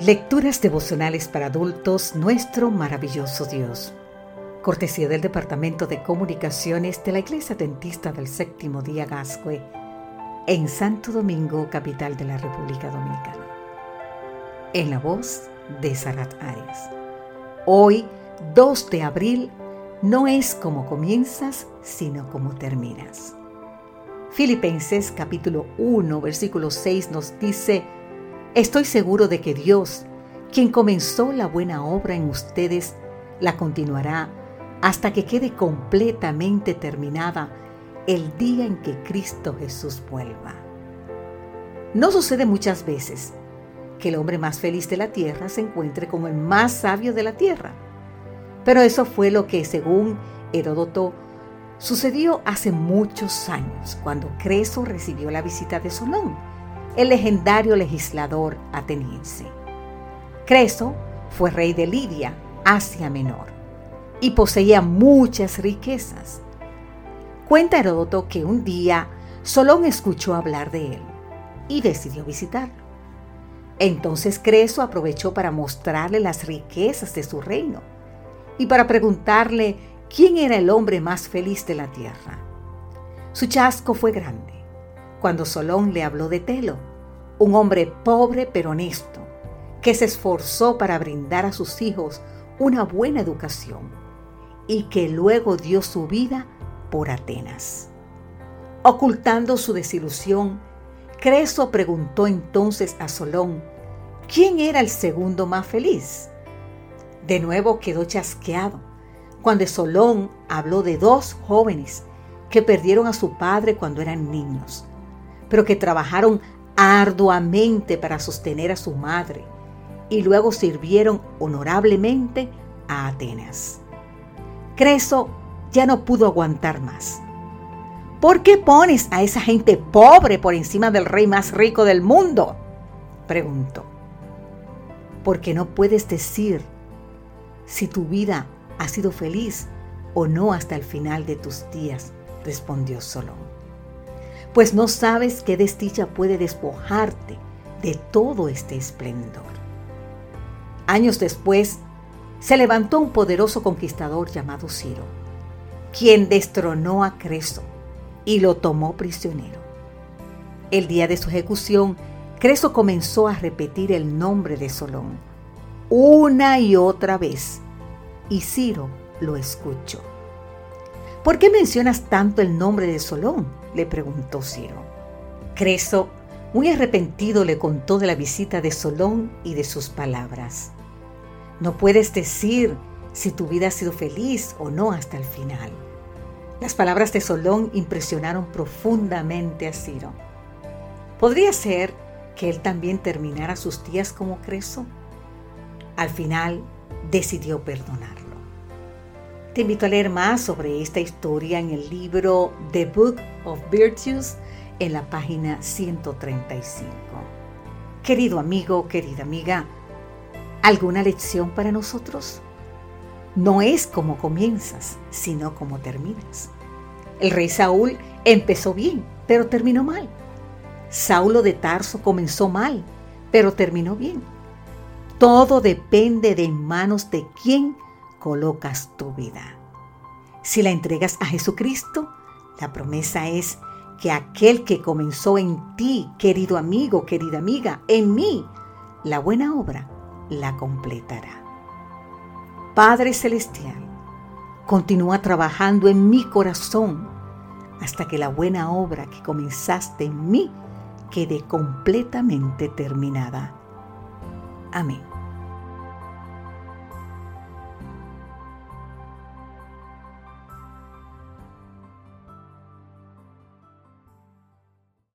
Lecturas devocionales para adultos, nuestro maravilloso Dios. Cortesía del Departamento de Comunicaciones de la Iglesia Dentista del Séptimo Día Gascue, en Santo Domingo, capital de la República Dominicana. En la voz de Sarat Arias. Hoy, 2 de abril, no es como comienzas, sino como terminas. Filipenses capítulo 1, versículo 6 nos dice, Estoy seguro de que Dios, quien comenzó la buena obra en ustedes, la continuará hasta que quede completamente terminada el día en que Cristo Jesús vuelva. No sucede muchas veces que el hombre más feliz de la tierra se encuentre con el más sabio de la tierra, pero eso fue lo que, según Heródoto, sucedió hace muchos años, cuando Creso recibió la visita de Solón el legendario legislador ateniense. Creso fue rey de Lidia, Asia Menor, y poseía muchas riquezas. Cuenta Heródoto que un día Solón escuchó hablar de él y decidió visitarlo. Entonces Creso aprovechó para mostrarle las riquezas de su reino y para preguntarle quién era el hombre más feliz de la tierra. Su chasco fue grande cuando Solón le habló de Telo, un hombre pobre pero honesto, que se esforzó para brindar a sus hijos una buena educación y que luego dio su vida por Atenas. Ocultando su desilusión, Creso preguntó entonces a Solón quién era el segundo más feliz. De nuevo quedó chasqueado cuando Solón habló de dos jóvenes que perdieron a su padre cuando eran niños pero que trabajaron arduamente para sostener a su madre y luego sirvieron honorablemente a Atenas. Creso ya no pudo aguantar más. ¿Por qué pones a esa gente pobre por encima del rey más rico del mundo? preguntó. Porque no puedes decir si tu vida ha sido feliz o no hasta el final de tus días, respondió Solón pues no sabes qué desdicha puede despojarte de todo este esplendor. Años después, se levantó un poderoso conquistador llamado Ciro, quien destronó a Creso y lo tomó prisionero. El día de su ejecución, Creso comenzó a repetir el nombre de Solón una y otra vez, y Ciro lo escuchó. ¿Por qué mencionas tanto el nombre de Solón? le preguntó Ciro. Creso, muy arrepentido, le contó de la visita de Solón y de sus palabras. No puedes decir si tu vida ha sido feliz o no hasta el final. Las palabras de Solón impresionaron profundamente a Ciro. ¿Podría ser que él también terminara sus días como Creso? Al final decidió perdonar. Te invito a leer más sobre esta historia en el libro The Book of Virtues en la página 135. Querido amigo, querida amiga, ¿alguna lección para nosotros? No es como comienzas, sino como terminas. El rey Saúl empezó bien, pero terminó mal. Saulo de Tarso comenzó mal, pero terminó bien. Todo depende de manos de quién colocas tu vida. Si la entregas a Jesucristo, la promesa es que aquel que comenzó en ti, querido amigo, querida amiga, en mí, la buena obra, la completará. Padre Celestial, continúa trabajando en mi corazón hasta que la buena obra que comenzaste en mí quede completamente terminada. Amén.